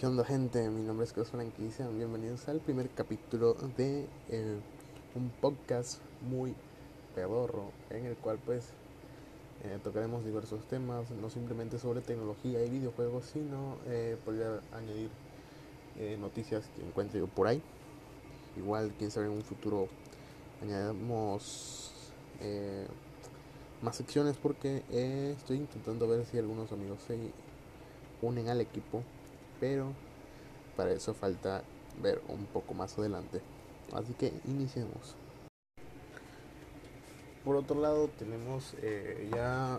¿Qué onda gente? Mi nombre es Carlos Franquicia, bienvenidos al primer capítulo de eh, un podcast muy pedorro en el cual pues eh, tocaremos diversos temas, no simplemente sobre tecnología y videojuegos, sino eh, podría añadir eh, noticias que encuentre yo por ahí. Igual, quién sabe, en un futuro añadamos más secciones porque estoy intentando ver si algunos amigos se unen al equipo pero para eso falta ver un poco más adelante. Así que iniciemos. Por otro lado tenemos eh, ya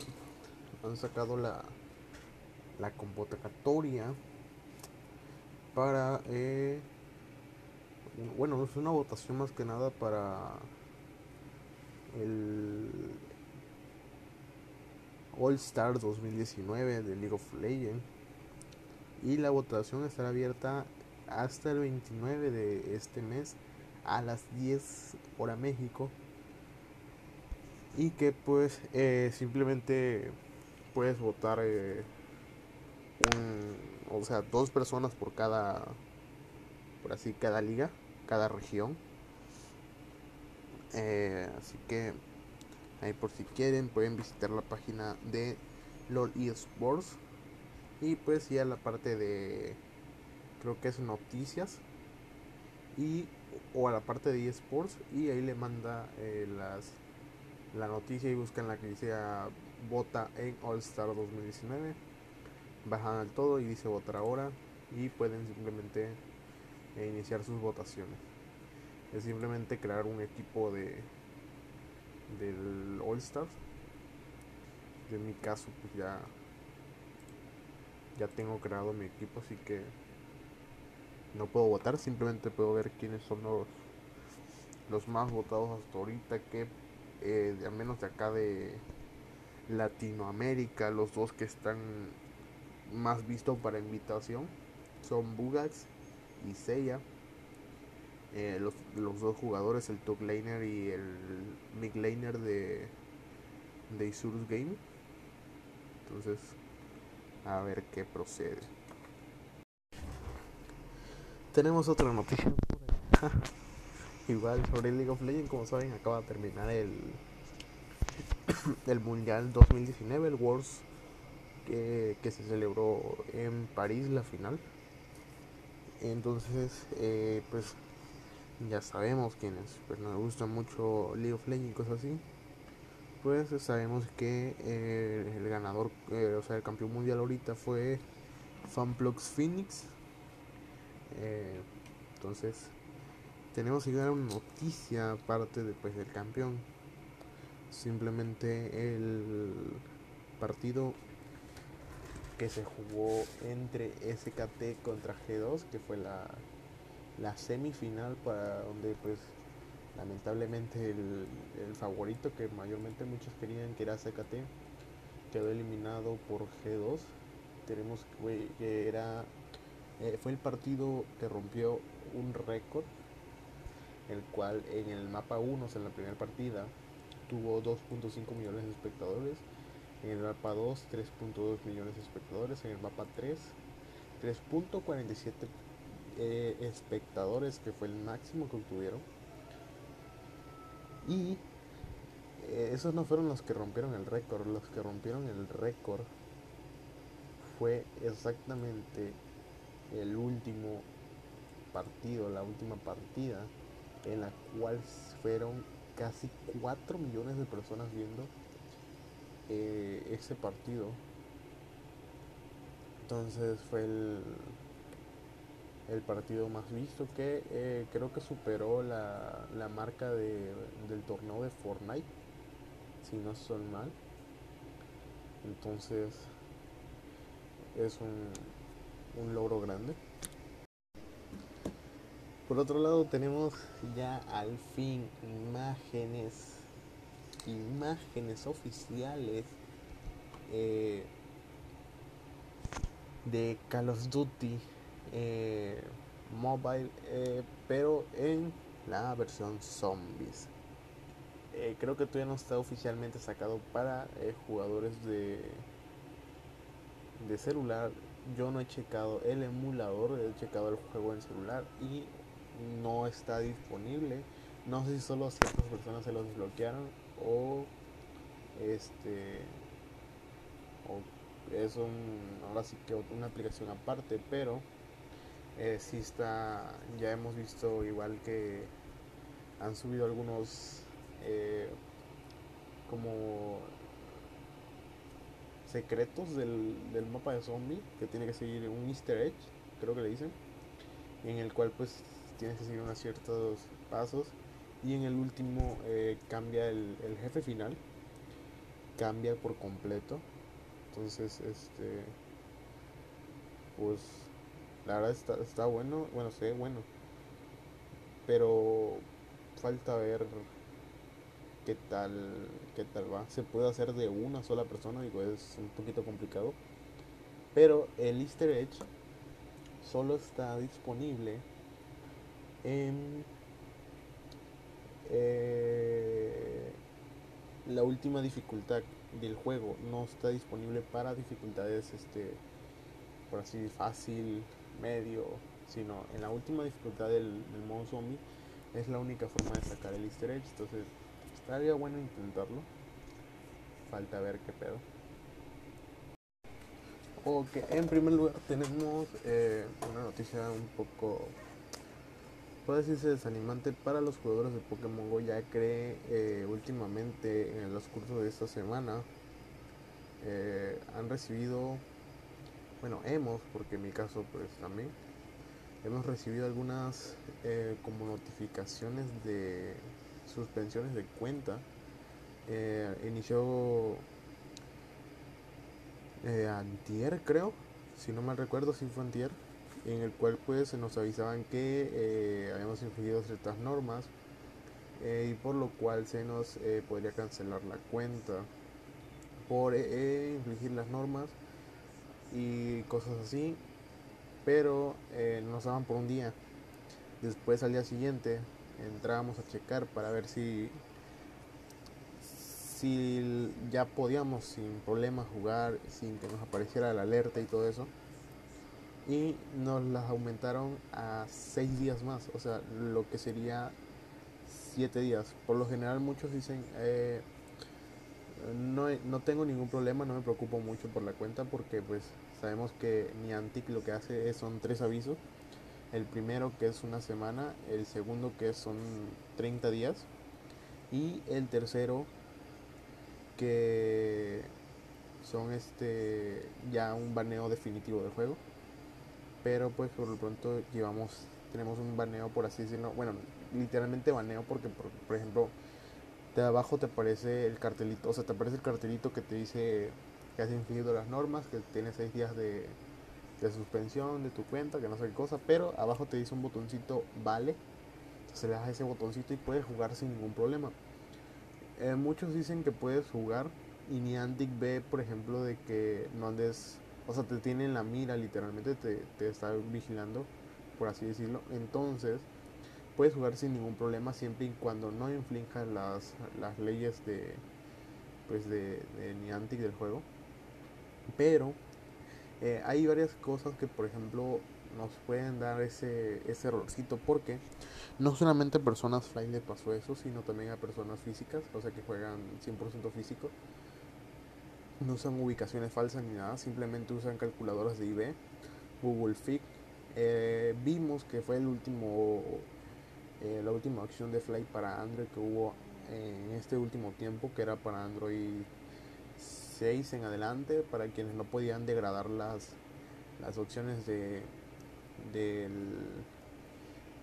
han sacado la la convocatoria para eh, bueno es una votación más que nada para el All Star 2019 de League of Legends y la votación estará abierta hasta el 29 de este mes a las 10 hora México. Y que pues eh, simplemente puedes votar eh, o sea dos personas por cada por así cada liga cada región. Eh, así que ahí por si quieren pueden visitar la página de LOL eSports y pues ya la parte de creo que es noticias. Y o a la parte de esports y ahí le manda eh, las la noticia y buscan la que dice ah, vota en All Star 2019 bajan al todo y dice votar ahora. Y pueden simplemente eh, iniciar sus votaciones. Es simplemente crear un equipo de del All Stars en mi caso pues ya ya tengo creado mi equipo, así que no puedo votar, simplemente puedo ver quiénes son los, los más votados hasta ahorita, que eh, al menos de acá de Latinoamérica, los dos que están más vistos para invitación son Bugax y Seiya. Eh, los, los, dos jugadores, el top laner y el mid laner de, de Isurus Game. Entonces, a ver qué procede. Tenemos otra noticia. Igual sobre League of Legends, como saben, acaba de terminar el el Mundial 2019, el Worlds que, se celebró en París, la final. Entonces, eh, pues ya sabemos quienes pues, nos gusta mucho League of Legends y cosas así pues sabemos que eh, el ganador, eh, o sea, el campeón mundial ahorita fue Fanplugs Phoenix. Eh, entonces, tenemos que dar una noticia aparte de, pues, del campeón. Simplemente el partido que se jugó entre SKT contra G2, que fue la, la semifinal para donde pues lamentablemente el, el, favorito que mayormente muchos querían que era CKT quedó eliminado por G2 tenemos que, que era eh, fue el partido que rompió un récord el cual en el mapa 1 o sea, en la primera partida tuvo 2.5 millones de espectadores en el mapa 2 3.2 millones de espectadores en el mapa 3 3.47 eh, espectadores que fue el máximo que obtuvieron y eh, esos no fueron los que rompieron el récord, los que rompieron el récord fue exactamente el último partido, la última partida en la cual fueron casi 4 millones de personas viendo eh, ese partido. Entonces fue el, el partido más visto que eh, creo que superó la, la marca de, del torneo de Fortnite si no son mal. Entonces es un, un logro grande. Por otro lado tenemos ya al fin imágenes imágenes oficiales eh, de Call of Duty eh, mobile, eh, pero en la versión zombies. Eh, creo que todavía no está oficialmente sacado para jugadores de, de celular yo no he checado el emulador, he checado el juego en celular y no está disponible. No sé si solo ciertas personas se los desbloquearon o este o es un ahora sí que una aplicación aparte, pero eh, sí está ya hemos visto igual que han subido algunos eh, como secretos del, del mapa de zombie que tiene que seguir un easter egg creo que le dicen en el cual pues tienes que seguir unos ciertos pasos. Y en el último eh, cambia el, el, jefe final cambia por completo. Entonces este pues la verdad está, está bueno bueno se ve bueno. Pero falta ver qué tal qué tal va. Se puede hacer de una sola persona digo es un poquito complicado. Pero el easter egg solo está disponible en eh, la última dificultad del juego. No está disponible para dificultades este por así fácil medio sino en la última dificultad del, del modo zombie es la única forma de sacar el easter egg. Entonces estaría bueno intentarlo. Falta ver qué pedo. Ok en primer lugar tenemos eh, una noticia un poco puede decirse desanimante para los jugadores de Pokémon Go ya que eh, últimamente en los cursos de esta semana eh, han recibido bueno hemos porque en mi caso pues también hemos recibido algunas eh, como notificaciones de suspensiones de cuenta. Eh, inició eh, antier creo si no mal recuerdo si fue antier en el cual pues nos avisaban que eh, habíamos infringido ciertas normas y por lo cual se nos podría cancelar la cuenta. Por infringir las normas y cosas así pero nos daban por un día después al día siguiente entrábamos a checar para ver si si ya podíamos sin problema jugar sin que nos apareciera la alerta y todo eso y nos las aumentaron a 6 días más, o sea, lo que sería 7 días. Por lo general muchos dicen, eh, no, no tengo ningún problema, no me preocupo mucho por la cuenta porque pues sabemos que Niantic lo que hace es, son tres avisos. El primero que es una semana, el segundo que son 30 días y el tercero que son este ya un baneo definitivo del juego pero pues por lo pronto llevamos tenemos un baneo por así decirlo bueno literalmente baneo porque por, por, ejemplo de abajo te aparece el cartelito o sea te aparece el cartelito que te dice que has infringido las normas que tienes seis días de, de suspensión de tu cuenta que no sé qué cosa pero abajo te dice un botoncito vale entonces le das ese botoncito y puedes jugar sin ningún problema eh, muchos dicen que puedes jugar y Niantic ve por ejemplo de que no andes o sea, te tiene en la mira, literalmente te, te está vigilando, por así decirlo. Entonces, puedes jugar sin ningún problema siempre y cuando no inflinjas las, las leyes de, pues de, de Niantic del juego. Pero eh, hay varias cosas que, por ejemplo, nos pueden dar ese, ese errorcito porque no solamente a personas fly le pasó eso, sino también a personas físicas, o sea que juegan 100% físico no usan ubicaciones falsas ni nada, simplemente usan calculadoras de IB, Google Fit. Eh, vimos que fue el último, eh, la última opción de Fly para Android que hubo en este último tiempo, que era para Android 6 en adelante, para quienes no podían degradar las, las opciones de, del,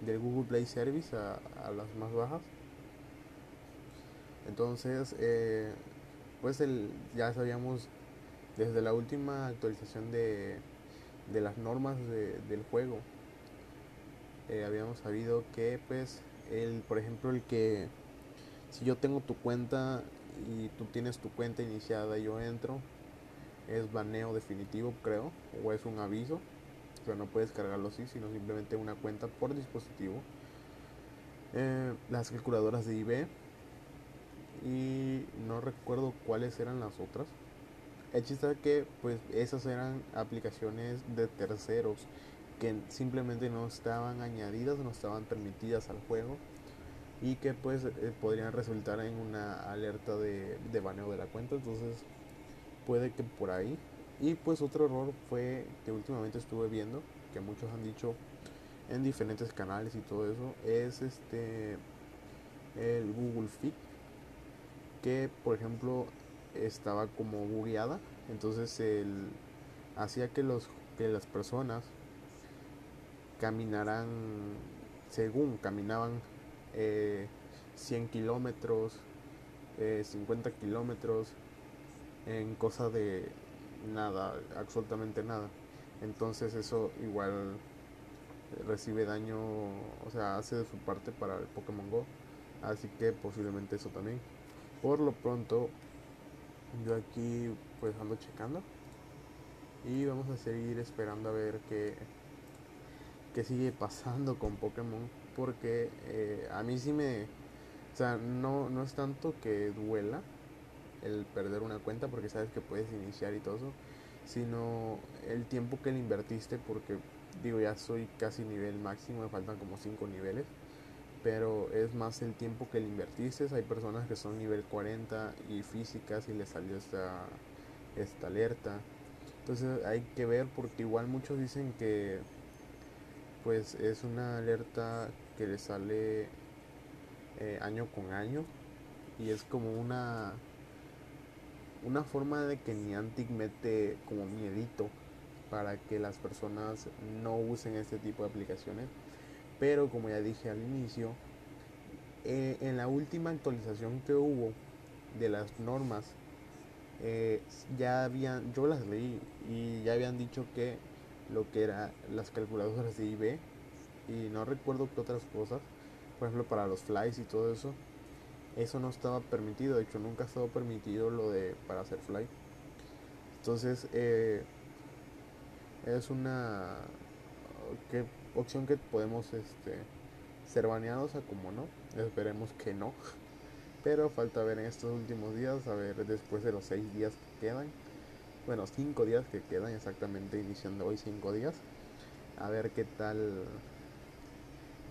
del Google Play Service a, a las más bajas. Entonces, eh, pues el, ya sabíamos desde la última actualización de, de las normas de, del juego eh, habíamos sabido que pues el por ejemplo el que si yo tengo tu cuenta y tú tienes tu cuenta iniciada yo entro. Es baneo definitivo creo o es un aviso. Pero no puedes cargarlo así sino simplemente una cuenta por dispositivo. Eh, las calculadoras de IB y no recuerdo cuáles eran las otras. El chiste es que pues esas eran aplicaciones de terceros que simplemente no estaban añadidas, no estaban permitidas al juego y que pues eh, podrían resultar en una alerta de, de baneo de la cuenta. Entonces puede que por ahí. Y pues otro error fue que últimamente estuve viendo, que muchos han dicho en diferentes canales y todo eso, es este el Google Fit, que por ejemplo estaba como bugueada, entonces el, hacía que, los, que las personas caminaran, según caminaban 100 eh, kilómetros, 50 eh, kilómetros, en cosa de nada, absolutamente nada. Entonces eso igual recibe daño, o sea, hace de su parte para el Pokémon Go. Así que posiblemente eso también. Por lo pronto, yo aquí pues ando checando. Y vamos a seguir esperando a ver qué, qué sigue pasando con Pokémon. Porque eh, a mí sí me... O sea, no, no es tanto que duela el perder una cuenta porque sabes que puedes iniciar y todo eso. Sino el tiempo que le invertiste porque digo ya soy casi nivel máximo, me faltan como 5 niveles pero es más el tiempo que le invertiste. Hay personas que son nivel 40 y físicas y les salió esta, esta alerta. Entonces hay que ver porque igual muchos dicen que pues es una alerta que le sale eh, año con año y es como una una forma de que Niantic mete como miedito para que las personas no usen este tipo de aplicaciones. Pero como ya dije al inicio, eh, en la última actualización que hubo de las normas, eh, ya habían, yo las leí y ya habían dicho que lo que eran las calculadoras de IB y no recuerdo qué otras cosas, por ejemplo para los flies y todo eso, eso no estaba permitido, de hecho nunca ha estado permitido lo de para hacer fly. Entonces eh, es una que opción que podemos este, ser baneados a como no. Esperemos que no. Pero falta ver en estos últimos días, a ver después de los 6 días que quedan. Bueno, 5 días que quedan exactamente iniciando hoy 5 días. A ver qué tal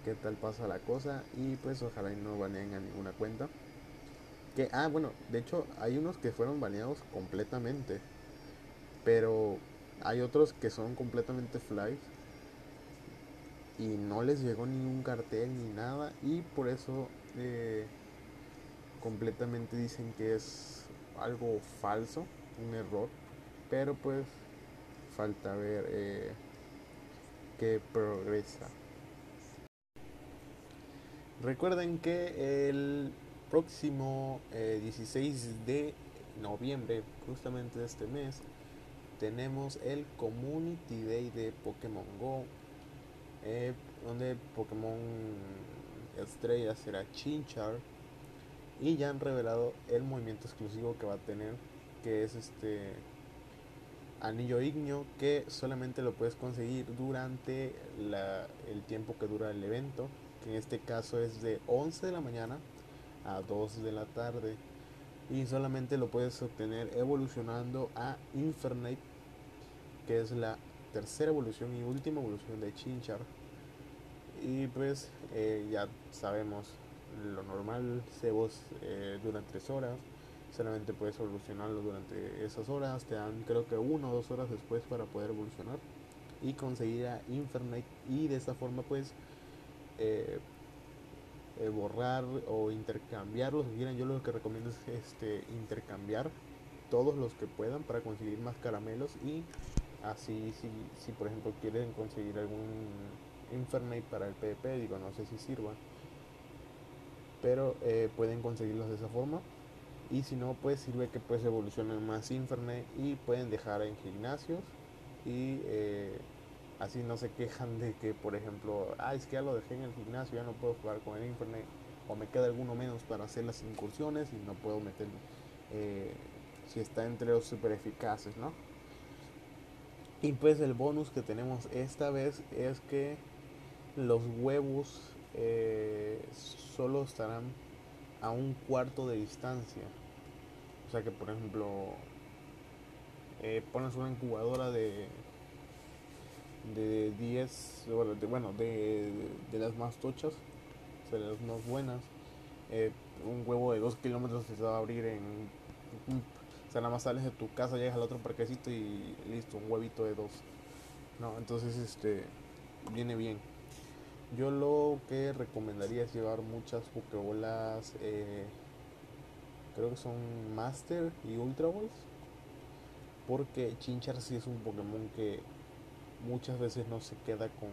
qué tal pasa la cosa y pues ojalá y no baneen a ninguna cuenta. Que ah, bueno, de hecho hay unos que fueron baneados completamente. Pero hay otros que son completamente flies y no les llegó ningún cartel ni nada y por eso eh, completamente dicen que es algo falso, un error, pero pues falta ver eh, qué progresa. Recuerden que el próximo 16 eh, de noviembre, justamente de este mes, tenemos el Community Day de Pokémon Go eh, donde Pokémon estrella será Chinchar y ya han revelado el movimiento exclusivo que va a tener que es este anillo ignio que solamente lo puedes conseguir durante el tiempo que dura el evento en este caso es de 11 de la mañana a 2 de la tarde y solamente lo puedes obtener evolucionando a Infernape que es la tercera evolución y última evolución de Chinchar. Y pues eh, ya sabemos lo normal, cebos eh, durante 3 horas. Solamente puedes evolucionarlo durante esas horas. Te dan creo que una o dos horas después para poder evolucionar. Y conseguir a Infernape. Y de esta forma pues eh, borrar o intercambiarlos. Miren, yo lo que recomiendo es este, intercambiar todos los que puedan para conseguir más caramelos y Así, si, si por ejemplo quieren conseguir algún Infernape para el PvP, digo, no sé si sirva. Pero eh, pueden conseguirlos de esa forma. Y si no, pues sirve que pues evolucionen más Infernape y pueden dejar en gimnasios. Y eh, así no se quejan de que, por ejemplo, ah, es que ya lo dejé en el gimnasio, ya no puedo jugar con el Infernape. O me queda alguno menos para hacer las incursiones y no puedo meter eh, si está entre los super eficaces, ¿no? Y pues el bonus que tenemos esta vez es que los huevos eh, solo estarán a un cuarto de distancia. O sea que por ejemplo eh, pones una incubadora de de 10, bueno, de, de, las más tochas, o sea, de las más buenas. Eh, un huevo de 2 kilómetros se va a abrir en... O sea, nada más sales de tu casa, llegas al otro parquecito y listo, un huevito de 2. No, entonces este viene bien. Yo lo que recomendaría es llevar muchas pokebolas, eh, creo que son Master y Ultra Balls. Porque Chinchar sí es un Pokémon que muchas veces no se queda con,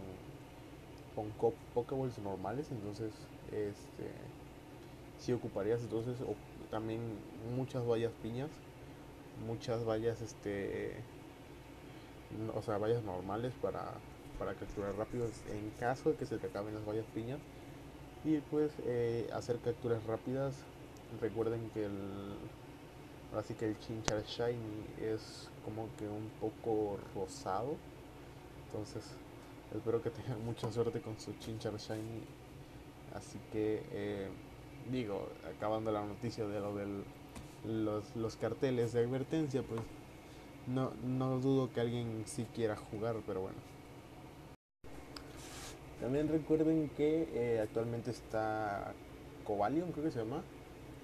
con normales, entonces este si ocuparías entonces o también muchas vallas piñas, muchas vallas este o sea vallas normales para, para capturar rápido en caso de que se te acaben las vallas piñas. Y pues eh, hacer capturas rápidas. Recuerden que el así que el chinchar shiny es como que un poco rosado entonces, espero que tengan mucha suerte con su Chinchar Shiny. Así que, eh, digo, acabando la noticia de lo de los, carteles de advertencia, pues no, no dudo que alguien sí quiera jugar, pero bueno. También recuerden que eh, actualmente está Cobalion, creo que se llama.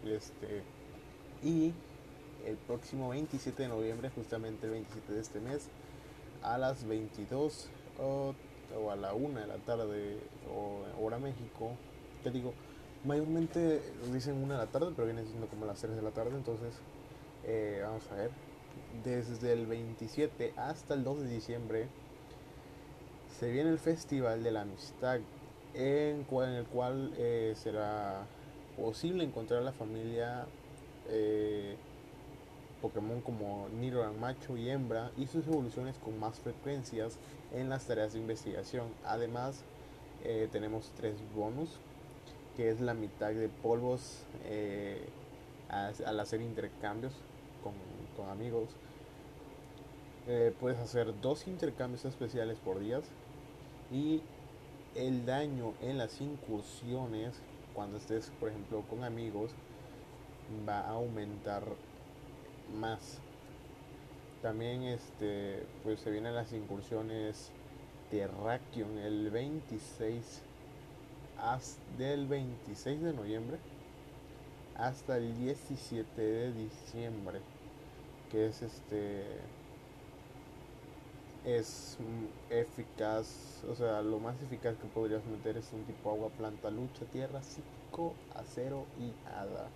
Este, y el próximo 27 de noviembre, justamente el 27 de este mes, a las 22 o, a la 1 de la tarde o hora México. Que digo, mayormente dicen 1 de la tarde, pero viene siendo como las 3 de la tarde. Entonces, eh, vamos a ver. Desde el 27 hasta el 2 de diciembre se viene el Festival de la Amistad, en, en el cual eh, será posible encontrar a la familia. Eh, Pokémon como Nidoran macho y hembra y sus evoluciones con más frecuencias en las tareas de investigación. Además, eh, tenemos tres bonus, que es la mitad de polvos eh, al hacer intercambios con, amigos. Eh, puedes hacer dos intercambios especiales por días y el daño en las incursiones cuando estés por ejemplo con amigos va a aumentar más. También este pues se vienen las incursiones Terrakion el 26 hasta, del 26 de noviembre hasta el 17 de diciembre que es este es eficaz, o sea, lo más eficaz que podrías meter es un tipo agua, planta, lucha, tierra, psíquico, acero y hada.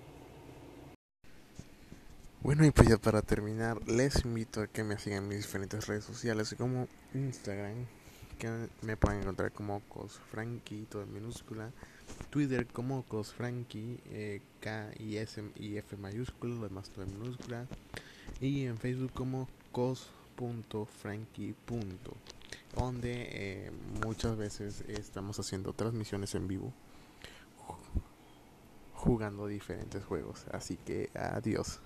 Bueno, y pues ya para terminar, les invito a que me sigan en mis diferentes redes sociales, como Instagram, que me pueden encontrar como Cosfranky, todo en minúscula, Twitter como Cosfranky, eh, K y S y F mayúscula, lo demás todo en minúscula, y en Facebook como cos.franky. donde eh, muchas veces estamos haciendo transmisiones en vivo jugando diferentes juegos. Así que adiós.